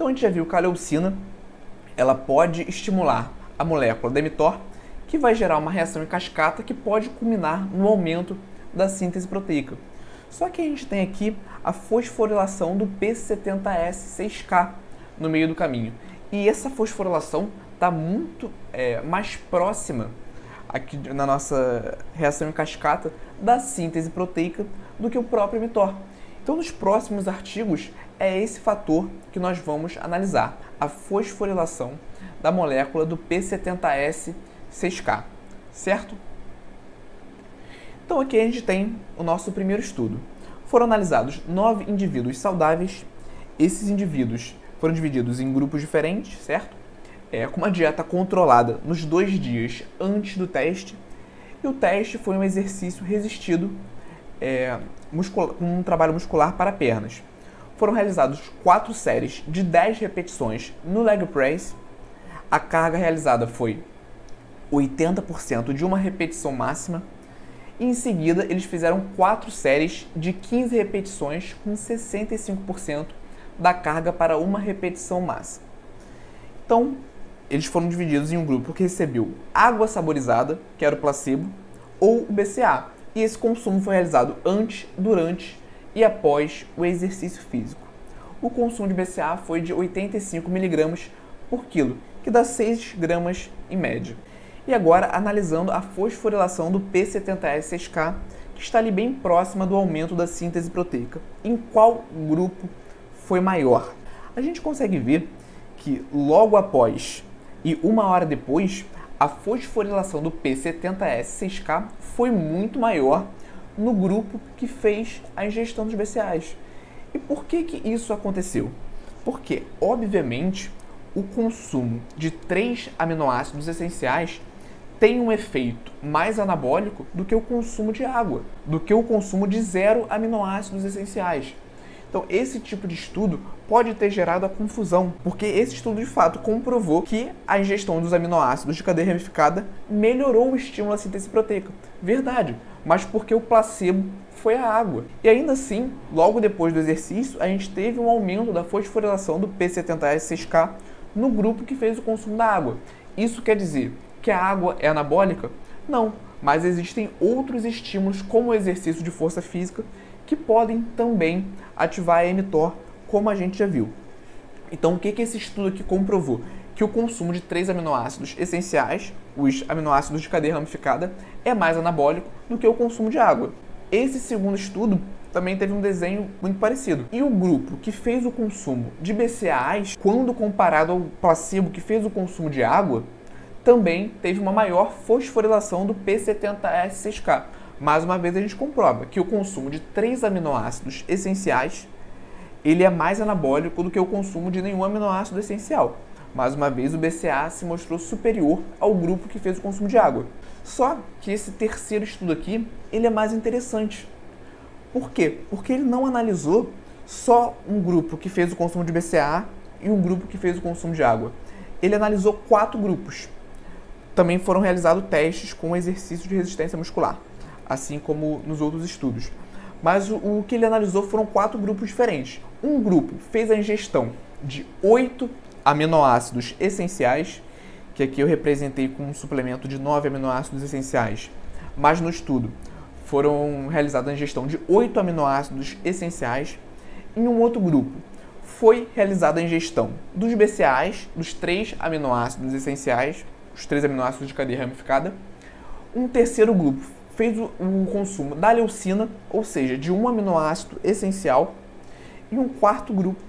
Então a gente já viu que a leucina ela pode estimular a molécula da mTOR, que vai gerar uma reação em cascata que pode culminar no aumento da síntese proteica. Só que a gente tem aqui a fosforilação do P70S6K no meio do caminho. E essa fosforilação está muito é, mais próxima aqui na nossa reação em cascata da síntese proteica do que o próprio mTOR. Então, nos próximos artigos, é esse fator que nós vamos analisar, a fosforilação da molécula do P70S6K, certo? Então, aqui a gente tem o nosso primeiro estudo. Foram analisados nove indivíduos saudáveis. Esses indivíduos foram divididos em grupos diferentes, certo? É, com uma dieta controlada nos dois dias antes do teste. E o teste foi um exercício resistido é, um trabalho muscular para pernas. Foram realizados quatro séries de 10 repetições no leg press. A carga realizada foi 80% de uma repetição máxima. E em seguida, eles fizeram quatro séries de 15 repetições com 65% da carga para uma repetição máxima. Então, eles foram divididos em um grupo que recebeu água saborizada, que era o placebo, ou o BCA. E esse consumo foi realizado antes, durante e após o exercício físico. O consumo de BCA foi de 85 mg por quilo, que dá 6 gramas em média. E agora analisando a fosforilação do P70S6K, que está ali bem próxima do aumento da síntese proteica. Em qual grupo foi maior? A gente consegue ver que logo após e uma hora depois, a fosforilação do P70S6K foi muito maior no grupo que fez a ingestão dos BCAAs. E por que, que isso aconteceu? Porque, obviamente, o consumo de três aminoácidos essenciais tem um efeito mais anabólico do que o consumo de água, do que o consumo de zero aminoácidos essenciais. Então, esse tipo de estudo pode ter gerado a confusão, porque esse estudo de fato comprovou que a ingestão dos aminoácidos de cadeia ramificada melhorou o estímulo à síntese proteica. Verdade, mas porque o placebo foi a água. E ainda assim, logo depois do exercício, a gente teve um aumento da fosforilação do P70S6K no grupo que fez o consumo da água. Isso quer dizer que a água é anabólica? Não, mas existem outros estímulos, como o exercício de força física, que podem também ativar a mTOR, como a gente já viu. Então, o que, que esse estudo aqui comprovou? Que o consumo de três aminoácidos essenciais, os aminoácidos de cadeia ramificada, é mais anabólico do que o consumo de água. Esse segundo estudo também teve um desenho muito parecido. E o grupo que fez o consumo de BCAAs, quando comparado ao placebo que fez o consumo de água, também teve uma maior fosforilação do P70S6K, mais uma vez a gente comprova que o consumo de três aminoácidos essenciais ele é mais anabólico do que o consumo de nenhum aminoácido essencial. Mais uma vez, o BCA se mostrou superior ao grupo que fez o consumo de água. Só que esse terceiro estudo aqui, ele é mais interessante. Por quê? Porque ele não analisou só um grupo que fez o consumo de BCA e um grupo que fez o consumo de água. Ele analisou quatro grupos. Também foram realizados testes com exercício de resistência muscular assim como nos outros estudos. Mas o, o que ele analisou foram quatro grupos diferentes. Um grupo fez a ingestão de oito aminoácidos essenciais, que aqui eu representei com um suplemento de nove aminoácidos essenciais, mas no estudo foram realizadas a ingestão de oito aminoácidos essenciais. Em um outro grupo foi realizada a ingestão dos BCAAs, dos três aminoácidos essenciais, os três aminoácidos de cadeia ramificada. Um terceiro grupo fez o, o consumo da leucina, ou seja, de um aminoácido essencial, e um quarto grupo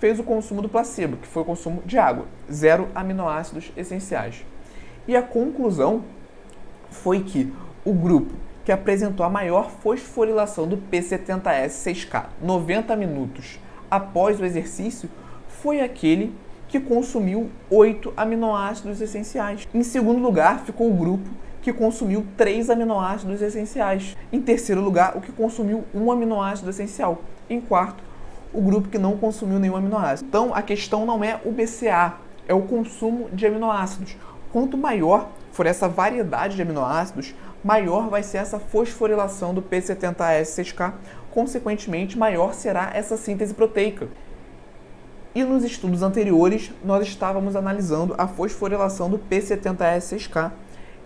fez o consumo do placebo, que foi o consumo de água, zero aminoácidos essenciais. E a conclusão foi que o grupo que apresentou a maior fosforilação do P70S6K 90 minutos após o exercício foi aquele que consumiu oito aminoácidos essenciais. Em segundo lugar, ficou o grupo que consumiu três aminoácidos essenciais. Em terceiro lugar, o que consumiu um aminoácido essencial. Em quarto, o grupo que não consumiu nenhum aminoácido. Então, a questão não é o BCA, é o consumo de aminoácidos. Quanto maior for essa variedade de aminoácidos, maior vai ser essa fosforilação do P70S6K, consequentemente, maior será essa síntese proteica. E nos estudos anteriores, nós estávamos analisando a fosforilação do P70S6K.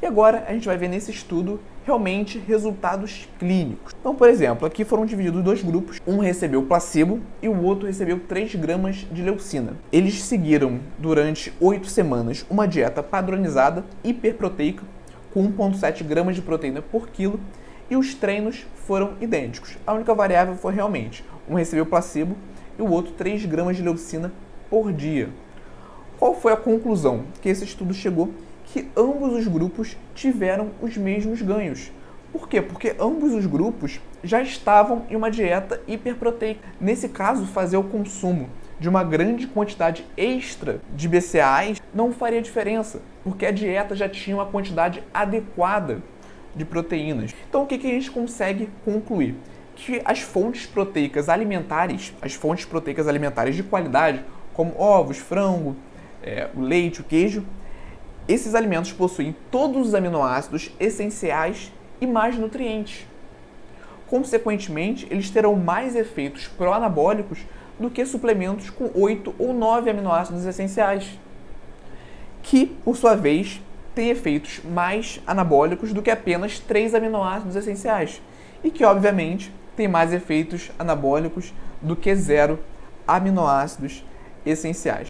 E agora a gente vai ver nesse estudo realmente resultados clínicos. Então, por exemplo, aqui foram divididos dois grupos. Um recebeu placebo e o outro recebeu 3 gramas de leucina. Eles seguiram durante 8 semanas uma dieta padronizada hiperproteica com 1,7 gramas de proteína por quilo e os treinos foram idênticos. A única variável foi realmente um recebeu placebo e o outro 3 gramas de leucina por dia. Qual foi a conclusão que esse estudo chegou? Que ambos os grupos tiveram os mesmos ganhos. Por quê? Porque ambos os grupos já estavam em uma dieta hiperproteica. Nesse caso, fazer o consumo de uma grande quantidade extra de BCAAs não faria diferença, porque a dieta já tinha uma quantidade adequada de proteínas. Então, o que, a gente consegue concluir? Que as fontes proteicas alimentares, as fontes proteicas alimentares de qualidade, como ovos, frango, é, o leite, o queijo, esses alimentos possuem todos os aminoácidos essenciais e mais nutrientes. Consequentemente, eles terão mais efeitos pró-anabólicos do que suplementos com 8 ou 9 aminoácidos essenciais, que, por sua vez, têm efeitos mais anabólicos do que apenas 3 aminoácidos essenciais, e que, obviamente, têm mais efeitos anabólicos do que zero aminoácidos essenciais.